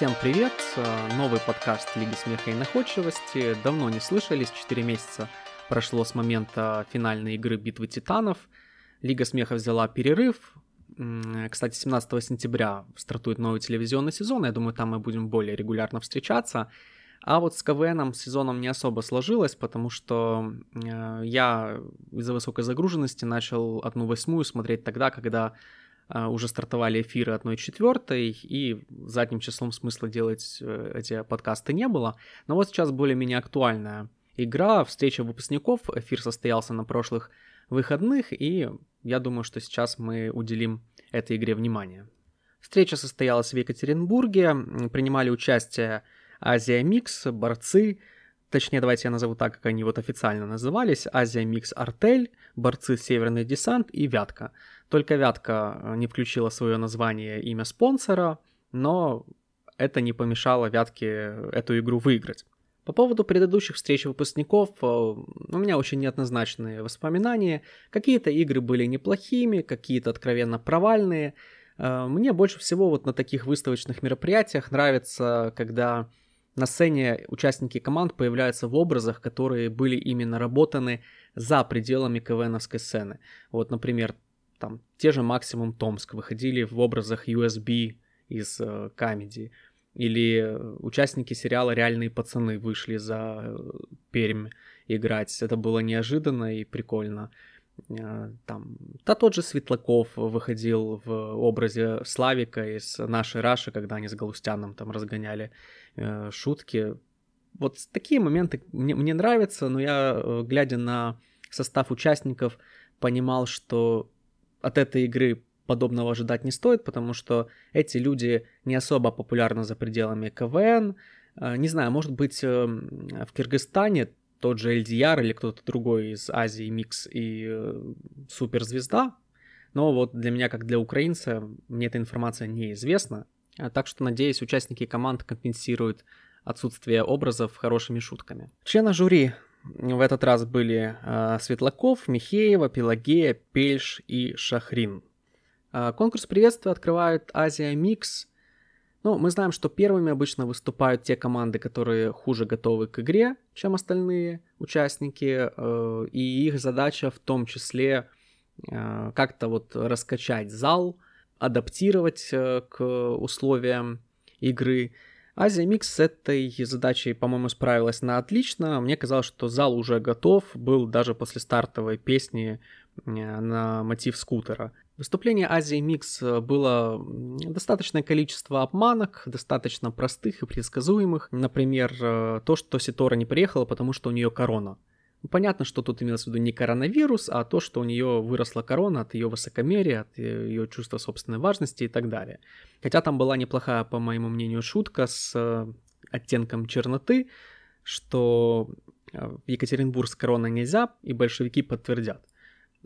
Всем привет! Новый подкаст Лиги смеха и находчивости. Давно не слышались, 4 месяца прошло с момента финальной игры Битвы Титанов. Лига смеха взяла перерыв. Кстати, 17 сентября стартует новый телевизионный сезон. Я думаю, там мы будем более регулярно встречаться. А вот с КВНом сезоном не особо сложилось, потому что э, я из-за высокой загруженности начал одну восьмую смотреть тогда, когда уже стартовали эфиры одной четвертой, и задним числом смысла делать э, эти подкасты не было. Но вот сейчас более-менее актуальная игра, встреча выпускников, эфир состоялся на прошлых выходных, и я думаю, что сейчас мы уделим этой игре внимание. Встреча состоялась в Екатеринбурге, принимали участие Азия Микс, борцы, точнее, давайте я назову так, как они вот официально назывались, Азия Микс Артель, борцы Северный Десант и Вятка. Только Вятка э, не включила свое название имя спонсора, но это не помешало Вятке эту игру выиграть. По поводу предыдущих встреч выпускников, э, у меня очень неоднозначные воспоминания. Какие-то игры были неплохими, какие-то откровенно провальные. Э, мне больше всего вот на таких выставочных мероприятиях нравится, когда на сцене участники команд появляются в образах, которые были именно работаны за пределами КВНовской сцены. Вот, например, там те же Максимум Томск выходили в образах USB из э. Или участники сериала «Реальные пацаны» вышли за э, Пермь играть. Это было неожиданно и прикольно. Э, там, да тот же Светлаков выходил в образе Славика из нашей Раши, когда они с Галустяном там разгоняли э, шутки. Вот такие моменты мне, мне нравятся, но я, э, глядя на состав участников, понимал, что от этой игры подобного ожидать не стоит, потому что эти люди не особо популярны за пределами КВН. Э, не знаю, может быть, в Киргизстане тот же LDR или кто-то другой из Азии, Микс и Суперзвезда. Но вот для меня, как для украинца, мне эта информация неизвестна. А так что, надеюсь, участники команд компенсируют отсутствие образов хорошими шутками. Члены жюри в этот раз были э, Светлаков, Михеева, Пелагея, Пельш и Шахрин. Э, конкурс приветствия открывает Азия Микс ну, мы знаем, что первыми обычно выступают те команды, которые хуже готовы к игре, чем остальные участники, э, и их задача в том числе э, как-то вот раскачать зал, адаптировать э, к условиям игры. Азия Микс с этой задачей, по-моему, справилась на отлично. Мне казалось, что зал уже готов был даже после стартовой песни на мотив Скутера. Выступление Азии Микс э, было достаточное количество обманок, достаточно простых и предсказуемых. Например, э, то, что Ситора не приехала, потому что у нее корона. Ну, понятно, что тут имелось в виду не коронавирус, а то, что у нее выросла корона от ее высокомерия, от ее чувства собственной важности и так далее. Хотя там была неплохая, по моему мнению, шутка с э, оттенком черноты, что в Екатеринбург с короной нельзя, и большевики подтвердят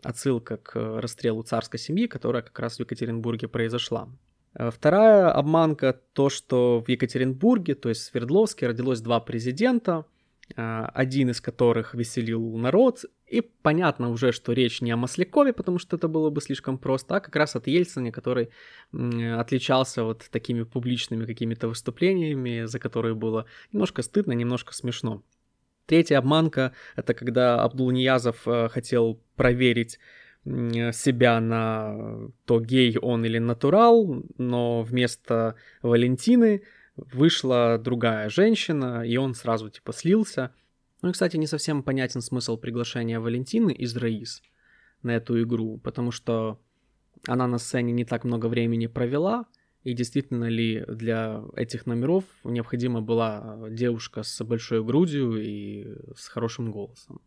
отсылка к э, расстрелу царской семьи, которая как раз в Екатеринбурге произошла. Э, вторая обманка то, что в Екатеринбурге, то есть в Свердловске, родилось два президента, э, один из которых веселил народ, и понятно уже, что речь не о Маслякове, потому что это было бы слишком просто, а как раз от Ельцина, который отличался вот такими публичными какими-то выступлениями, за которые было немножко стыдно, немножко смешно. Третья обманка — это когда Абдул-Ниязов э, хотел проверить себя на то, гей он или натурал, но вместо Валентины вышла другая женщина, и он сразу типа слился. Ну и, кстати, не совсем понятен смысл приглашения Валентины из Раис на эту игру, потому что она на сцене не так много времени провела, и действительно ли для этих номеров необходима была девушка с большой грудью и с хорошим голосом.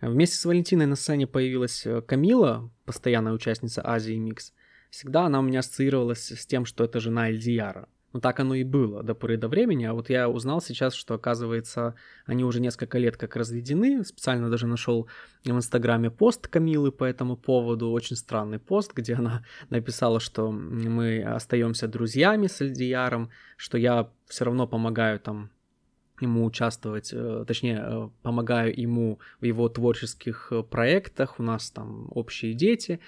Вместе с Валентиной на сцене появилась Камила, постоянная участница Азии Микс. Всегда она у меня ассоциировалась с тем, что это жена Эльдияра. Ну так оно и было до поры до времени, а вот я узнал сейчас, что оказывается они уже несколько лет как разведены, специально даже нашел в инстаграме пост Камилы по этому поводу, очень странный пост, где она написала, что мы остаемся друзьями с Эльдияром, что я все равно помогаю там ему участвовать, э, точнее, э, помогаю ему в его творческих проектах, у нас там общие дети,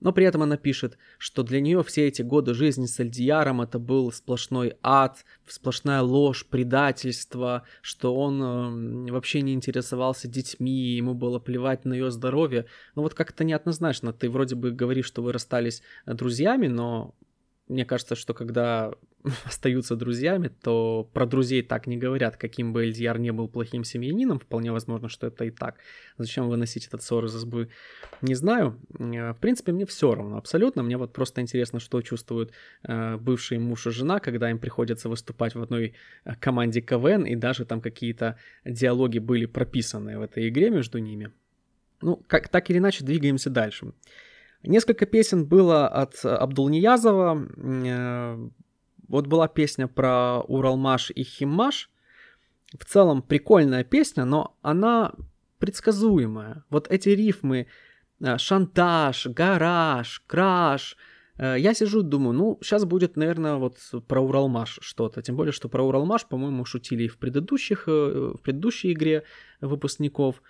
Но при этом она пишет, что для нее все эти годы жизни с Эльдияром это был сплошной ад, сплошная ложь, предательство, что он э, вообще не интересовался детьми, ему было плевать на ее здоровье. Ну вот как-то неоднозначно. Ты вроде бы говоришь, что вы расстались друзьями, но мне кажется, что когда остаются друзьями, то про друзей так не говорят, каким бы Эльдьяр не был плохим семьянином, вполне возможно, что это и так. Зачем выносить этот ссор из избы, не знаю. Э, в принципе, мне все равно, абсолютно. Мне вот просто интересно, что чувствуют э, бывший муж и жена, когда им приходится выступать в одной э, команде КВН, и даже там какие-то диалоги были прописаны в этой игре между ними. Ну, как, так или иначе, двигаемся дальше. Несколько песен было от Абдулниязова. Э, вот была песня про Уралмаш и Химаш. В целом прикольная песня, но она предсказуемая. Вот эти рифмы э, шантаж, гараж, краш. Э, я сижу, думаю, ну, сейчас будет, наверное, вот про Уралмаш что-то. Тем более, что про Уралмаш, по-моему, шутили и в предыдущих, в предыдущей игре выпускников.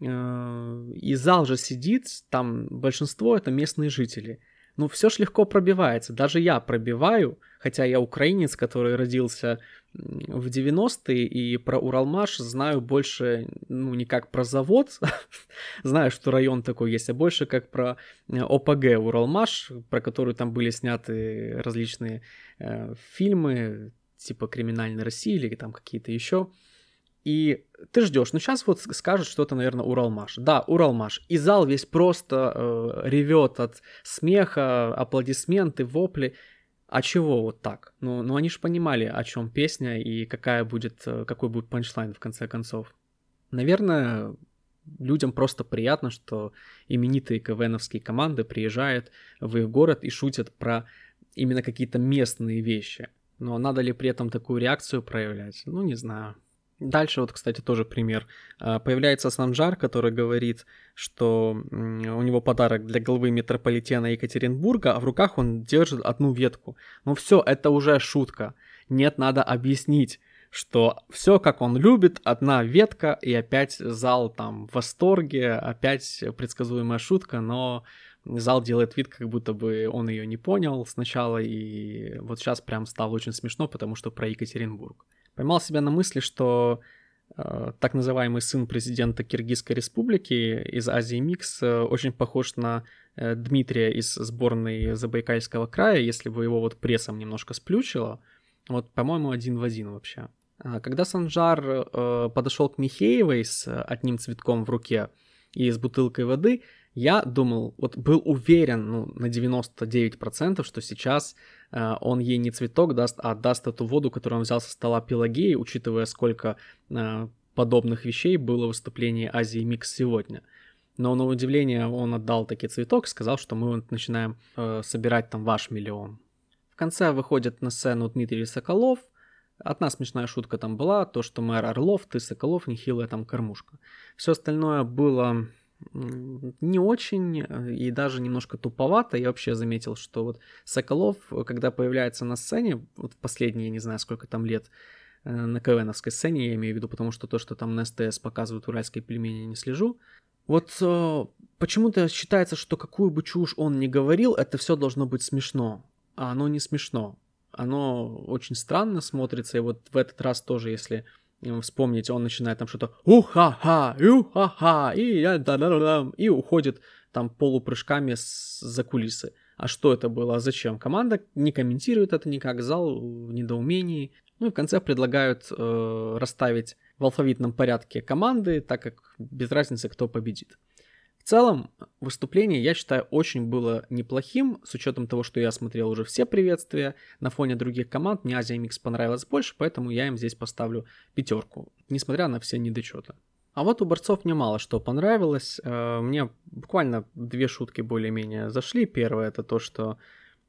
Э, и зал же сидит, там большинство это местные жители. Ну, все ж легко пробивается. Даже я пробиваю, хотя я украинец, который родился в 90-е, и про Уралмаш знаю больше, ну, не как про завод, знаю, что район такой есть, а больше как про э, ОПГ Уралмаш, про который там были сняты различные э, фильмы, типа «Криминальной России» или там какие-то еще. И ты ждешь, ну сейчас вот скажут что-то, наверное, Уралмаш. Да, Уралмаш. И зал весь просто э, ревет от смеха, аплодисменты, вопли. А чего вот так? Ну, ну они же понимали, о чем песня и какая будет, э, какой будет панчлайн в конце концов. Наверное, людям просто приятно, что именитые КВНовские команды приезжают в их город и шутят про именно какие-то местные вещи. Но надо ли при этом такую реакцию проявлять? Ну, не знаю. Дальше вот, кстати, тоже пример. А, появляется Санжар, который говорит, что у него подарок для главы метрополитена Екатеринбурга, а в руках он держит одну ветку. Ну все, это уже шутка. Нет, надо объяснить, что все как он любит, одна ветка, и опять зал там в восторге, опять предсказуемая шутка, но зал делает вид, как будто бы он ее не понял сначала, и вот сейчас прям стало очень смешно, потому что про Екатеринбург поймал себя на мысли, что э, так называемый сын президента Киргизской республики из Азии Микс э, очень похож на э, Дмитрия из сборной Забайкальского края, если бы его вот прессом немножко сплючило. Вот, по-моему, один в один вообще. А когда Санжар э, подошел к Михеевой с одним цветком в руке и с бутылкой воды, я думал, вот был уверен ну, на 99%, что сейчас э, он ей не цветок даст, а даст эту воду, которую он взял со стола Пелагеи, учитывая, сколько э, подобных вещей было в выступлении Азии Микс сегодня. Но на удивление он отдал таки цветок, сказал, что мы вот начинаем э, собирать там ваш миллион. В конце выходит на сцену Дмитрий Соколов. Одна смешная шутка там была, то, что мэр Орлов, ты Соколов, нехилая там кормушка. Все остальное было не очень э, и даже немножко туповато. Я вообще заметил, что вот Соколов, когда появляется на сцене, вот последние, не знаю, сколько там лет, э, на КВНовской сцене, я имею в виду, потому что то, что там на СТС показывают уральские пельмени, не слежу. Вот э, почему-то считается, что какую бы чушь он ни говорил, это все должно быть смешно. А оно не смешно. Оно очень странно смотрится, и вот в этот раз тоже, если вспомнить, он начинает там что-то уха-ха, уха-ха, и, да -да -да и уходит там полупрыжками с, за кулисы. А что это было, а зачем? Команда не комментирует это никак, зал в недоумении. Ну и в конце предлагают э, расставить в алфавитном порядке команды, так как без разницы, кто победит. В целом, выступление, я считаю, очень было неплохим, с учетом того, что я смотрел уже все приветствия. На фоне других команд мне Азия Микс понравилась больше, поэтому я им здесь поставлю пятерку, несмотря на все недочеты. А вот у борцов мне мало что понравилось. Э, мне буквально две шутки более-менее зашли. Первое это то, что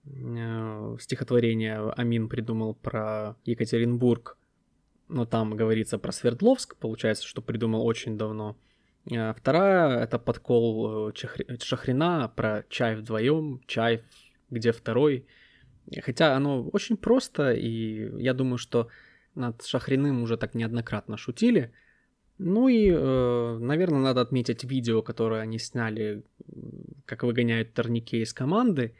э, стихотворение Амин придумал про Екатеринбург, но там говорится про Свердловск, получается, что придумал очень давно. Э, вторая — это подкол э, Шахрина про чай вдвоем, чай где второй. Хотя оно очень просто, и я думаю, что над Шахриным уже так неоднократно шутили. Ну и, э, наверное, надо отметить видео, которое они сняли, как выгоняют Торнике из команды.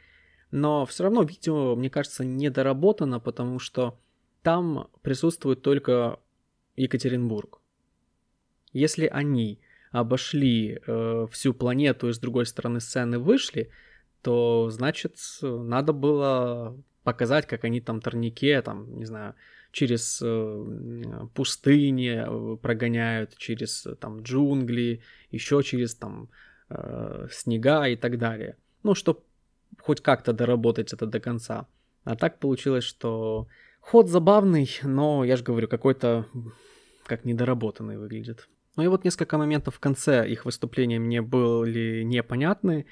Но все равно видео, мне кажется, недоработано, потому что там присутствует только Екатеринбург. Если они обошли э, всю планету и с другой стороны сцены вышли, то значит надо было показать, как они там торнике, там, не знаю, через э, пустыни э, прогоняют, через э, там джунгли, еще через там э, снега и так далее. Ну, чтобы хоть как-то доработать это до конца. А так получилось, что ход забавный, но я же говорю, какой-то как недоработанный выглядит. Ну и вот несколько моментов в конце их выступления мне были непонятны.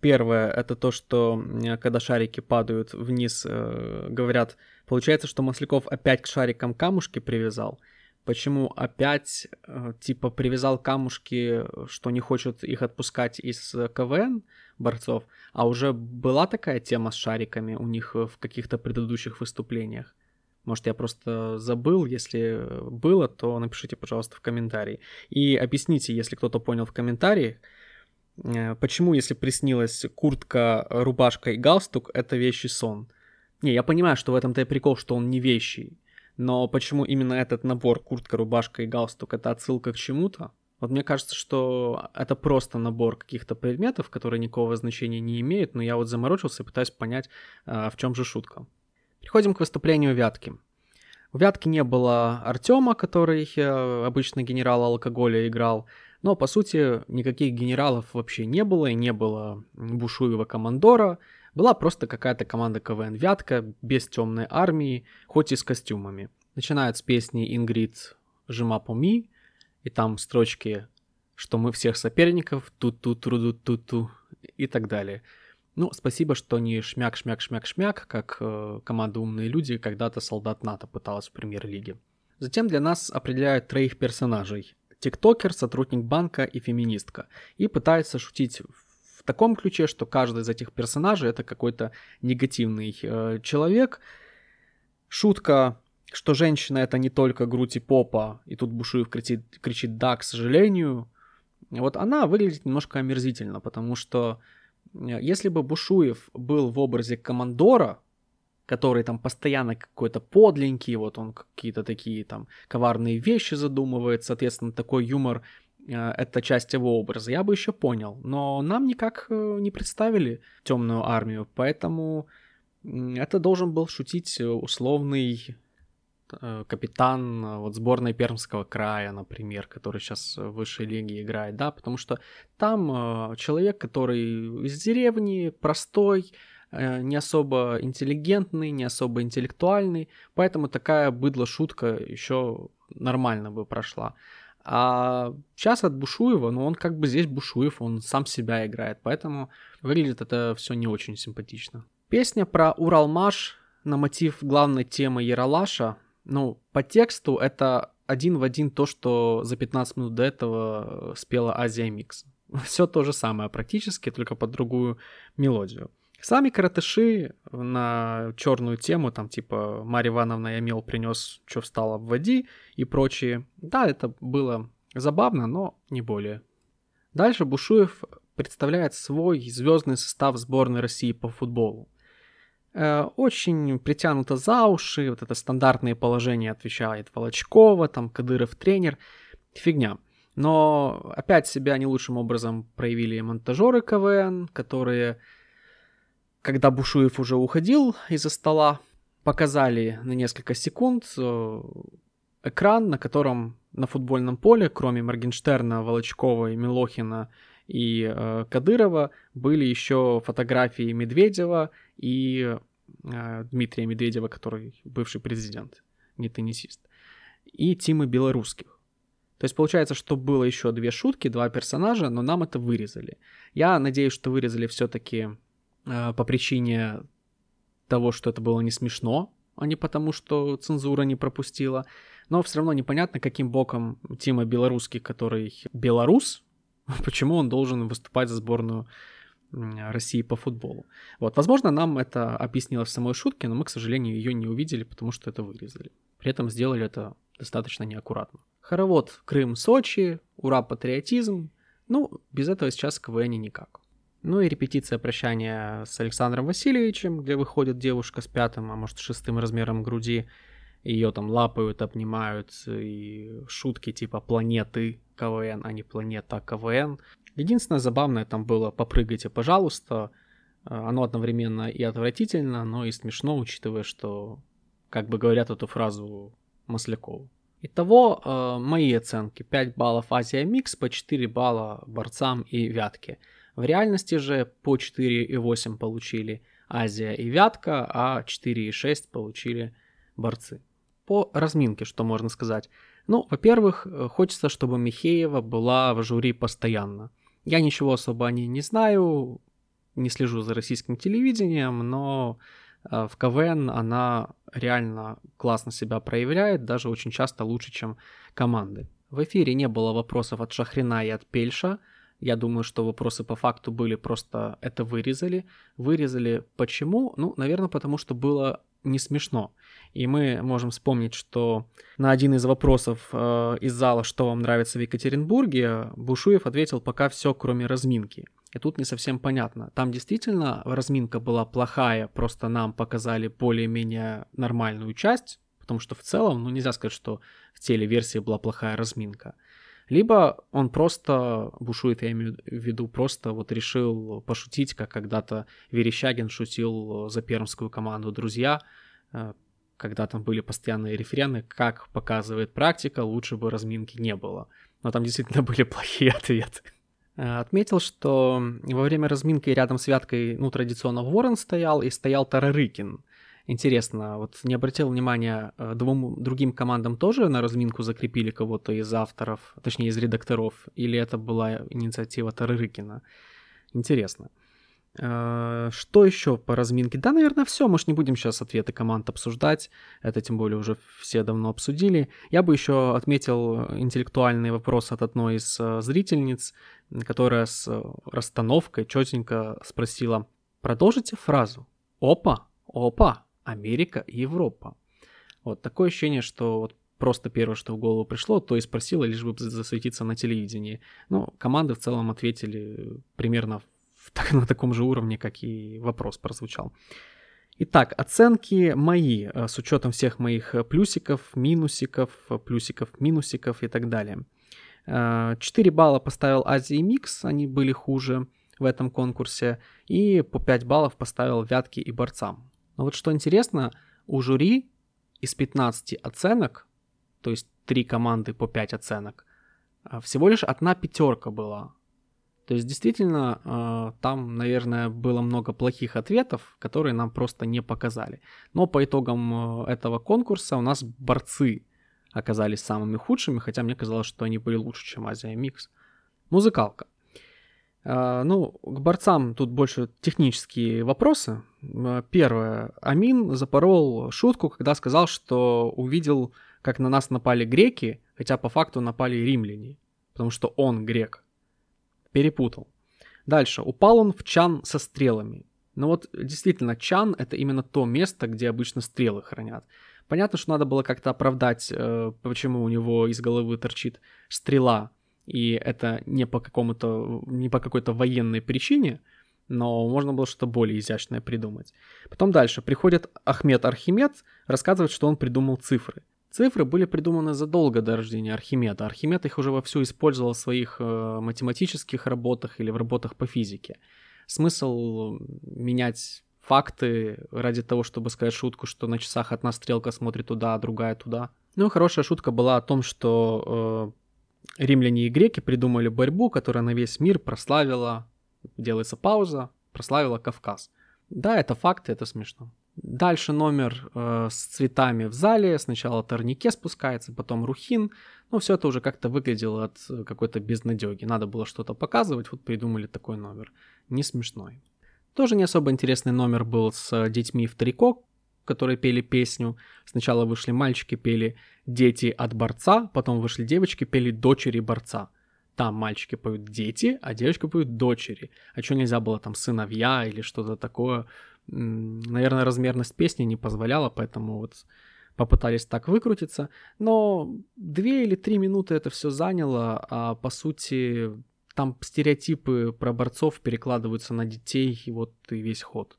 Первое, это то, что когда шарики падают вниз, э, говорят, получается, что Масляков опять к шарикам камушки привязал. Почему опять, э, типа, привязал камушки, что не хочет их отпускать из КВН борцов, а уже была такая тема с шариками у них в каких-то предыдущих выступлениях? Может, я просто забыл. Если было, то напишите, пожалуйста, в комментарии. И объясните, если кто-то понял в комментариях, э, почему, если приснилась куртка, рубашка и галстук, это вещий сон. Не, я понимаю, что в этом-то и прикол, что он не вещий. Но почему именно этот набор, куртка, рубашка и галстук, это отсылка к чему-то? Вот мне кажется, что это просто набор каких-то предметов, которые никакого значения не имеют, но я вот заморочился и пытаюсь понять, э, в чем же шутка. Переходим к выступлению Вятки. У Вятки не было Артема, который э, обычно генерал алкоголя играл, но по сути никаких генералов вообще не было, и не было Бушуева командора, была просто какая-то команда КВН Вятка, без темной армии, хоть и с костюмами. Начинают с песни Ингрид «Жима по ми», и там строчки, что мы всех соперников, тут-тут-тру-тут-ту и так далее. Ну, спасибо, что не шмяк-шмяк-шмяк-шмяк, как э, команда «Умные люди» когда-то солдат НАТО пыталась в премьер-лиге. Затем для нас определяют троих персонажей. Тиктокер, сотрудник банка и феминистка. И пытается шутить в таком ключе, что каждый из этих персонажей это какой-то негативный э, человек. Шутка, что женщина это не только грудь и попа, и тут Бушуев кричит, кричит «да, к сожалению». Вот она выглядит немножко омерзительно, потому что если бы Бушуев был в образе командора, который там постоянно какой-то подленький, вот он какие-то такие там коварные вещи задумывает, соответственно, такой юмор э, это часть его образа, я бы еще понял. Но нам никак э, не представили темную армию, поэтому это должен был шутить условный Э, капитан э, вот сборной Пермского края, например, который сейчас в высшей лиге играет, да, потому что там э, человек, который из деревни, простой, не особо интеллигентный, не особо интеллектуальный, поэтому такая быдло-шутка еще нормально бы прошла. А сейчас от Бушуева, ну он как бы здесь Бушуев, он сам себя играет, поэтому выглядит это все не очень симпатично. Песня про Уралмаш на мотив главной темы Яралаша ну, по тексту это один в один то, что за 15 минут до этого спела Азия Микс. Все то же самое практически, только под другую мелодию. Сами каратыши на черную тему, там типа Марья Ивановна я мел принес, что встала в воде и прочие. Да, это было забавно, но не более. Дальше Бушуев представляет свой звездный состав сборной России по футболу. Э, очень притянуто за уши, вот это стандартные положения отвечает Волочкова, там Кадыров тренер, фигня. Но опять себя не лучшим образом проявили монтажеры КВН, которые, когда Бушуев уже уходил из-за стола, показали на несколько секунд э, экран, на котором на футбольном поле, кроме Моргенштерна, Волочкова и Милохина и э, Кадырова, были еще фотографии Медведева и э, Дмитрия Медведева, который бывший президент, не теннисист, и Тимы Белорусских. То есть получается, что было еще две шутки, два персонажа, но нам это вырезали. Я надеюсь, что вырезали все-таки э, по причине того, что это было не смешно, а не потому, что цензура не пропустила. Но все равно непонятно, каким боком Тима Белорусский, который белорус, почему он должен выступать за сборную России по футболу. Вот, возможно, нам это объяснилось в самой шутке, но мы, к сожалению, ее не увидели, потому что это вырезали. При этом сделали это достаточно неаккуратно. Хоровод Крым, Сочи, ура, патриотизм. Ну, без этого сейчас в КВН никак. Ну и репетиция прощания с Александром Васильевичем, где выходит девушка с пятым, а может шестым размером груди. Ее там лапают, обнимают, и шутки типа планеты КВН, а не планета КВН. Единственное забавное там было «попрыгайте, пожалуйста». Оно одновременно и отвратительно, но и смешно, учитывая, что как бы говорят эту фразу Маслякову. Итого э, мои оценки 5 баллов Азия Микс, по 4 балла борцам и Вятке. В реальности же по 4,8 получили Азия и Вятка, а 4,6 получили борцы. По разминке, что можно сказать. Ну, во-первых, э, хочется, чтобы Михеева была в жюри постоянно. Я ничего особо о ней не знаю, не слежу за российским телевидением, но Э, в КВН она реально классно себя проявляет, даже очень часто лучше, чем команды. В эфире не было вопросов от Шахрина и от Пельша. Я думаю, что вопросы по факту были просто это вырезали. Вырезали почему? Ну, наверное, потому что было не смешно. И мы можем вспомнить, что на один из вопросов э, из зала, что вам нравится в Екатеринбурге, Бушуев ответил пока все, кроме разминки. И тут не совсем понятно. Там действительно разминка была плохая, просто нам показали более-менее нормальную часть, потому что в целом, ну нельзя сказать, что в телеверсии была плохая разминка. Либо он просто, бушует, я имею в виду, просто вот решил пошутить, как когда-то Верещагин шутил за пермскую команду «Друзья», э, когда там были постоянные рефрены, как показывает практика, лучше бы разминки не было. Но там действительно были плохие ответы. Э, отметил, что во время разминки рядом с Вяткой, ну, традиционно Ворон стоял и стоял Тарарыкин. Интересно, вот не обратил внимания, э, двум другим командам тоже на разминку закрепили кого-то из авторов, точнее из редакторов, или это была инициатива Тарарыкина? Интересно. Э, что еще по разминке? Да, наверное, все. Мы же не будем сейчас ответы команд обсуждать. Это тем более уже все давно обсудили. Я бы еще отметил интеллектуальный вопрос от одной из э, зрительниц, которая с э, расстановкой четенько спросила, продолжите фразу. Опа, опа, Америка, Европа. Вот такое ощущение, что вот просто первое, что в голову пришло, то и спросила, лишь бы засветиться на телевидении. Ну, команды в целом ответили примерно так, на таком же уровне, как и вопрос прозвучал. Итак, оценки мои, э, с учетом всех моих э, плюсиков, минусиков, э, плюсиков, минусиков и так далее. 4 балла поставил Азии Микс, они были хуже в этом конкурсе, и по 5 баллов поставил Вятки и Борцам. Но вот что интересно, у жюри из 15 оценок, то есть 3 команды по 5 оценок, всего лишь одна пятерка была то есть действительно а, там, наверное, было много плохих ответов, которые нам просто не показали. Но по итогам а, этого конкурса у нас борцы оказались самыми худшими, хотя мне казалось, что они были лучше, чем Азия Микс. Музыкалка. А, ну, к борцам тут больше технические вопросы. Первое. Амин запорол шутку, когда сказал, что увидел, как на нас напали греки, хотя по факту напали римляне, потому что он грек перепутал. Дальше. Упал он в чан со стрелами. Ну вот действительно, чан это именно то место, где обычно стрелы хранят. Понятно, что надо было как-то оправдать, э, почему у него из головы торчит стрела, и это не по какому-то, не по какой-то военной причине, но можно было что-то более изящное придумать. Потом дальше. Приходит Ахмед Архимед, рассказывает, что он придумал цифры. Цифры были придуманы задолго до рождения Архимеда. Архимед их уже вовсю использовал в своих э, математических работах или в работах по физике. Смысл менять факты ради того, чтобы сказать шутку, что на часах одна стрелка смотрит туда, а другая туда. Ну и хорошая шутка была о том, что э, римляне и греки придумали борьбу, которая на весь мир прославила, делается пауза, прославила Кавказ. Да, это факты, это смешно. Дальше номер э, с цветами в зале. Сначала Торнике спускается, потом Рухин. Ну, все это уже как-то выглядело от э, какой-то безнадеги. Надо было что-то показывать, вот придумали такой номер. Не смешной. Тоже не особо интересный номер был с детьми в трико, которые пели песню. Сначала вышли мальчики, пели «Дети от борца», потом вышли девочки, пели «Дочери борца». Там мальчики поют «Дети», а девочка поют «Дочери». А что нельзя было там «Сыновья» или что-то такое? наверное, размерность песни не позволяла, поэтому вот попытались так выкрутиться, но две или три минуты это все заняло, а по сути там стереотипы про борцов перекладываются на детей, и вот и весь ход.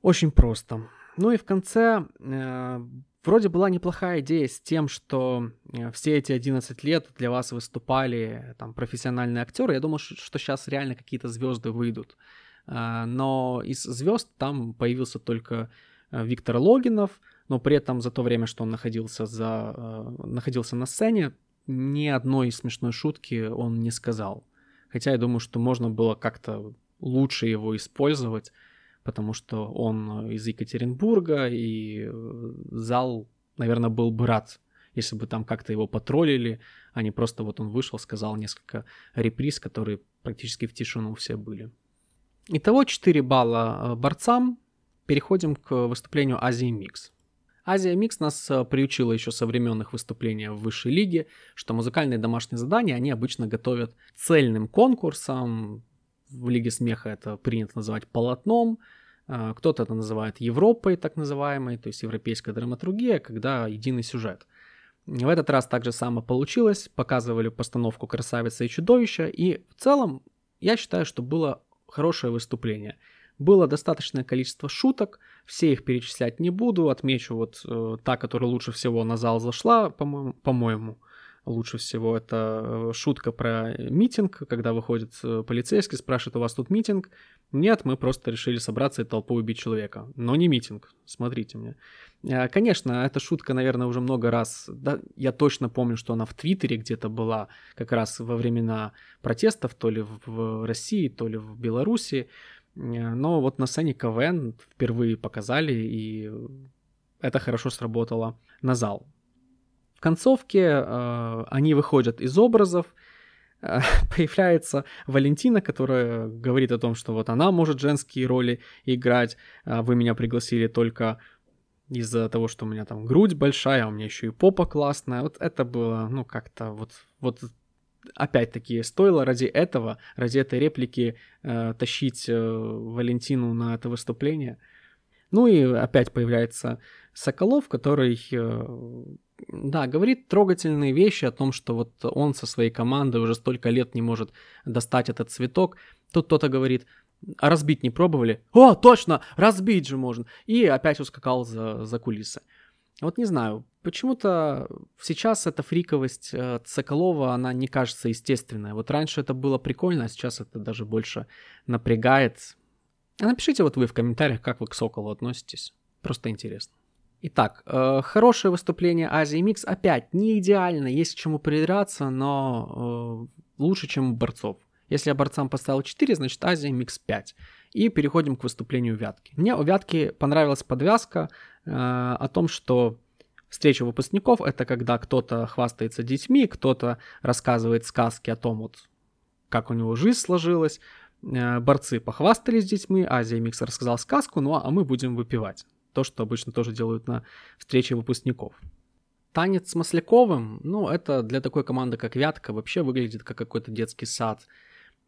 Очень просто. Ну и в конце э, вроде была неплохая идея с тем, что э, все эти 11 лет для вас выступали там профессиональные актеры. Я думал, что сейчас реально какие-то звезды выйдут. Э, но из звезд там появился только э, Виктор Логинов, но при этом за то время, что он находился, за, э, находился на сцене, ни одной смешной шутки он не сказал. Хотя я думаю, что можно было как-то лучше его использовать, потому что он из Екатеринбурга, и э, зал, наверное, был бы рад, если бы там как-то его потроллили, а не просто вот он вышел, сказал несколько реприз, которые практически в тишину все были. Итого 4 балла э, борцам. Переходим к выступлению Азии Микс. Азия Микс нас э, приучила еще со временных выступлений в высшей лиге, что музыкальные домашние задания они обычно готовят цельным конкурсом. В Лиге Смеха это принято называть полотном. Э, кто-то это называет Европой, так называемой, то есть европейская драматургия, когда единый сюжет. В этот раз так же само получилось. Показывали постановку «Красавица и чудовище», и в целом я считаю, что было хорошее выступление – было достаточное количество шуток, все их перечислять не буду, отмечу вот э, та, которая лучше всего на зал зашла, по-моему, по-моему лучше всего это э, шутка про митинг, когда выходит э, полицейский, спрашивает, у вас тут митинг? Нет, мы просто решили собраться и толпу убить человека. Но не митинг, смотрите мне. Э, конечно, эта шутка, наверное, уже много раз, да, я точно помню, что она в Твиттере где-то была как раз во времена протестов, то ли в России, то ли в Беларуси. Но вот на сцене КВН впервые показали, и это хорошо сработало на зал. В концовке э, они выходят из образов, э, появляется Валентина, которая говорит о том, что вот она может женские роли играть, а вы меня пригласили только из-за того, что у меня там грудь большая, а у меня еще и попа классная. Вот это было, ну, как-то вот, вот опять-таки, стоило ради этого, ради этой реплики э, тащить э, Валентину на это выступление. Ну и опять появляется Соколов, который, э, да, говорит трогательные вещи о том, что вот он со своей командой уже столько лет не может достать этот цветок. Тут кто-то говорит, а разбить не пробовали? О, точно, разбить же можно. И опять ускакал за, за кулисы. Вот не знаю, почему-то сейчас эта фриковость э, Соколова, она не кажется естественной. Вот раньше это было прикольно, а сейчас это даже больше напрягает. А напишите вот вы в комментариях, как вы к Соколу относитесь. Просто интересно. Итак, э, хорошее выступление Азии Микс. Опять, не идеально, есть к чему придраться, но э, лучше, чем у борцов. Если я борцам поставил 4, значит Азия Микс 5. И переходим к выступлению Вятки. Мне у Вятки понравилась подвязка э, о том, что встреча выпускников — это когда кто-то хвастается детьми, кто-то рассказывает сказки о том, вот, как у него жизнь сложилась. Э, борцы похвастались детьми, Азия Микс рассказал сказку, ну а мы будем выпивать. То, что обычно тоже делают на встрече выпускников. Танец с Масляковым, ну, это для такой команды, как Вятка, вообще выглядит как какой-то детский сад —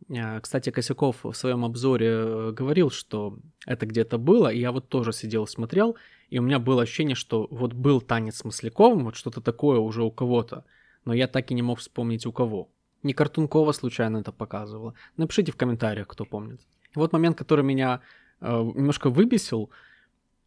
Э, кстати, Косяков в своем обзоре э, говорил, что это где-то было, и я вот тоже сидел смотрел, и у меня было ощущение, что вот был танец с Масляковым, вот что-то такое уже у кого-то, но я так и не мог вспомнить у кого. Не Картункова случайно это показывала. Напишите в комментариях, кто помнит. И вот момент, который меня э, немножко выбесил.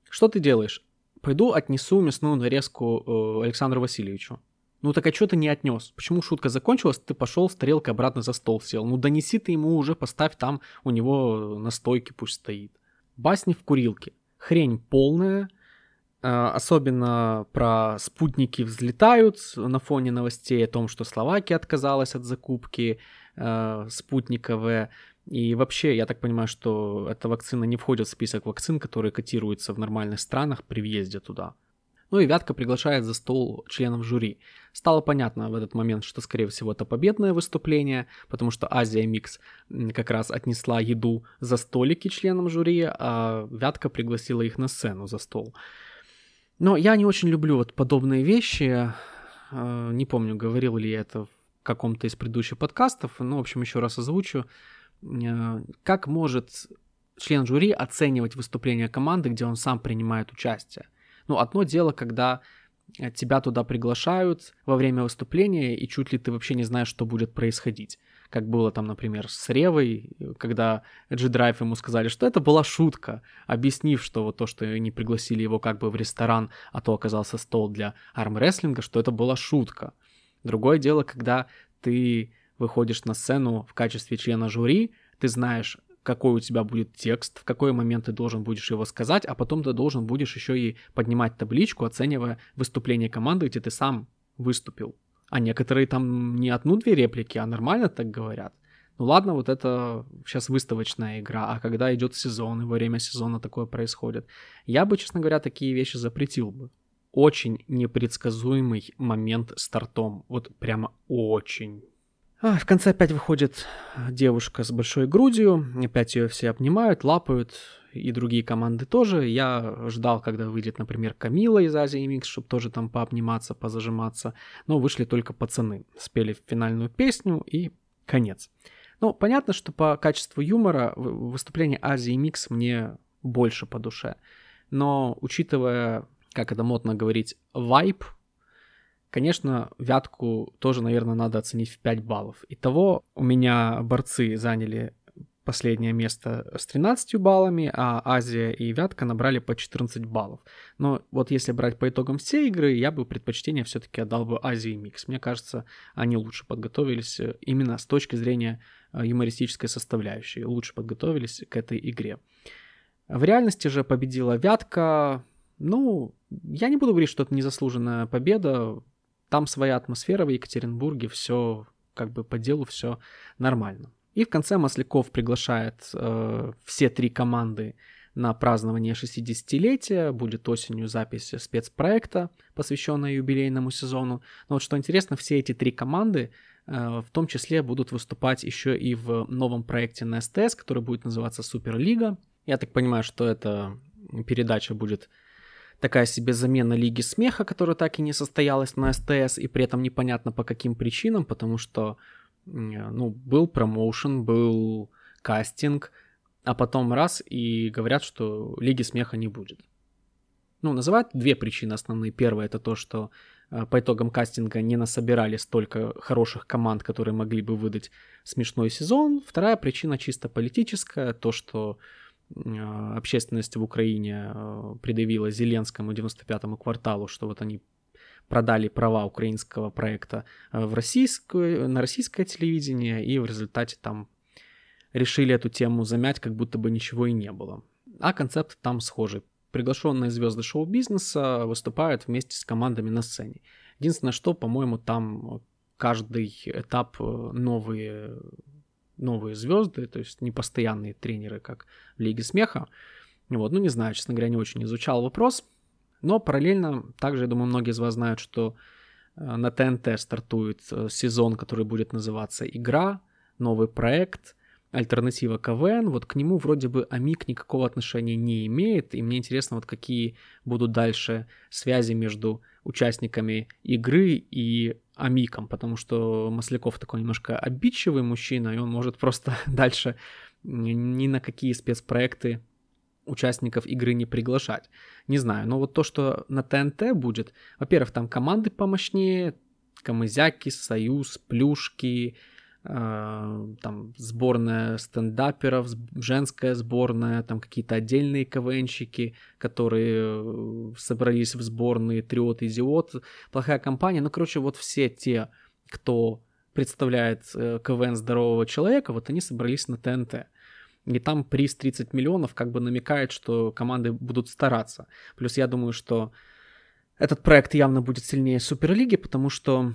Что ты делаешь? Пойду отнесу мясную нарезку э, Александру Васильевичу. Ну так а что ты не отнес? Почему шутка закончилась, ты пошел с тарелкой обратно за стол сел? Ну донеси ты ему уже, поставь там, у него на стойке пусть стоит. Басни в курилке. Хрень полная, а, особенно про спутники взлетают на фоне новостей о том, что Словакия отказалась от закупки э, спутниковые. И вообще, я так понимаю, что эта вакцина не входит в список вакцин, которые котируются в нормальных странах при въезде туда. Ну и Вятка приглашает за стол членов жюри. Стало понятно в этот момент, что, скорее всего, это победное выступление, потому что Азия Микс как раз отнесла еду за столики членам жюри, а Вятка пригласила их на сцену за стол. Но я не очень люблю вот подобные вещи. Э, не помню, говорил ли я это в каком-то из предыдущих подкастов, но, в общем, еще раз озвучу. Э, как может член жюри оценивать выступление команды, где он сам принимает участие? Ну, одно дело, когда тебя туда приглашают во время выступления, и чуть ли ты вообще не знаешь, что будет происходить. Как было там, например, с Ревой, когда G-Drive ему сказали, что это была шутка, объяснив, что вот то, что они пригласили его как бы в ресторан, а то оказался стол для армрестлинга, что это была шутка. Другое дело, когда ты выходишь на сцену в качестве члена жюри, ты знаешь, какой у тебя будет текст, в какой момент ты должен будешь его сказать, а потом ты должен будешь еще и поднимать табличку, оценивая выступление команды, где ты сам выступил. А некоторые там не одну-две реплики, а нормально так говорят. Ну ладно, вот это сейчас выставочная игра, а когда идет сезон, и во время сезона такое происходит, я бы, честно говоря, такие вещи запретил бы. Очень непредсказуемый момент стартом, вот прямо очень. А, в конце опять выходит девушка с большой грудью, опять ее все обнимают, лапают, и другие команды тоже. Я ждал, когда выйдет, например, Камила из Азии Микс, чтобы тоже там пообниматься, позажиматься, но вышли только пацаны, спели финальную песню и конец. Ну, понятно, что по качеству юмора выступление Азии Микс мне больше по душе, но учитывая, как это модно говорить, вайп Конечно, Вятку тоже, наверное, надо оценить в 5 баллов. Итого у меня борцы заняли последнее место с 13 баллами, а Азия и Вятка набрали по 14 баллов. Но вот если брать по итогам всей игры, я бы предпочтение все-таки отдал бы Азии Микс. Мне кажется, они лучше подготовились э, именно с точки зрения э, юмористической составляющей, лучше подготовились к этой игре. В реальности же победила Вятка. Ну, я не буду говорить, что это незаслуженная победа. Там своя атмосфера в Екатеринбурге, все как бы по делу, все нормально. И в конце Масляков приглашает э, все три команды на празднование 60-летия. Будет осенью запись спецпроекта, посвященная юбилейному сезону. Но вот что интересно, все эти три команды э, в том числе будут выступать еще и в новом проекте на СТС, который будет называться Суперлига. Я так понимаю, что эта передача будет такая себе замена Лиги Смеха, которая так и не состоялась на СТС, и при этом непонятно по каким причинам, потому что ну, был промоушен, был кастинг, а потом раз и говорят, что Лиги Смеха не будет. Ну, называют две причины основные. Первая это то, что э, по итогам кастинга не насобирали столько хороших команд, которые могли бы выдать смешной сезон. Вторая причина чисто политическая, то, что общественность в Украине а, предъявила Зеленскому 95-му кварталу, что вот они продали права украинского проекта а, в российскую, на российское телевидение, и в результате там решили эту тему замять, как будто бы ничего и не было. А концепт там схожий. Приглашенные звезды шоу-бизнеса выступают вместе с командами на сцене. Единственное, что, по-моему, там каждый этап э, новые новые звезды, то есть не постоянные тренеры, как в Лиге Смеха. Вот, ну не знаю, честно говоря, не очень изучал вопрос. Но параллельно, также, я думаю, многие из вас знают, что э, на ТНТ стартует э, сезон, который будет называться «Игра», новый проект, альтернатива КВН. Вот к нему вроде бы Амик никакого отношения не имеет, и мне интересно, вот какие будут дальше связи между участниками игры и Амиком, потому что Масляков такой немножко обидчивый мужчина, и он может просто дальше ни на какие спецпроекты участников игры не приглашать. Не знаю, но вот то, что на ТНТ будет, во-первых, там команды помощнее, Камызяки, Союз, Плюшки, там сборная стендаперов, женская сборная, там какие-то отдельные КВНщики, которые э, собрались в сборные Триот, Идиот, плохая компания. Ну, короче, вот все те, кто представляет э, КВН здорового человека, вот они собрались на ТНТ. И там приз 30 миллионов как бы намекает, что команды будут стараться. Плюс я думаю, что этот проект явно будет сильнее Суперлиги, потому что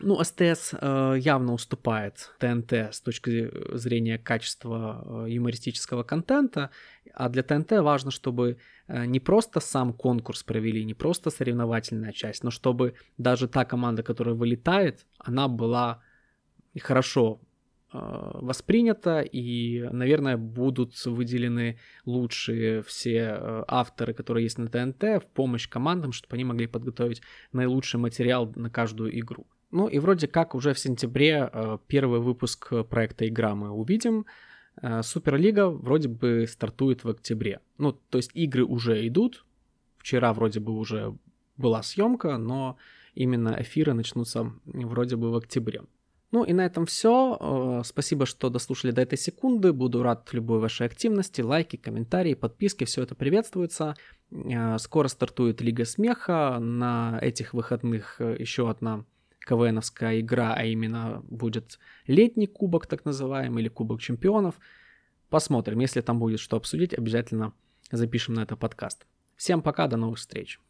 ну, СТС э, явно уступает ТНТ с точки зрения качества э, юмористического контента, а для ТНТ важно, чтобы э, не просто сам конкурс провели, не просто соревновательная часть, но чтобы даже та команда, которая вылетает, она была хорошо э, воспринята, и, наверное, будут выделены лучшие все э, авторы, которые есть на ТНТ, в помощь командам, чтобы они могли подготовить наилучший материал на каждую игру. Ну и вроде как уже в сентябре э, первый выпуск проекта «Игра» мы увидим. Э, Суперлига вроде бы стартует в октябре. Ну, то есть игры уже идут. Вчера вроде бы уже была съемка, но именно эфиры начнутся вроде бы в октябре. Ну и на этом все. Э, спасибо, что дослушали до этой секунды. Буду рад любой вашей активности, лайки, комментарии, подписки. Все это приветствуется. Э, скоро стартует Лига Смеха. На этих выходных э, еще одна КВНовская игра, а именно будет летний кубок, так называемый, или кубок чемпионов. Посмотрим. Если там будет что обсудить, обязательно запишем на это подкаст. Всем пока, до новых встреч.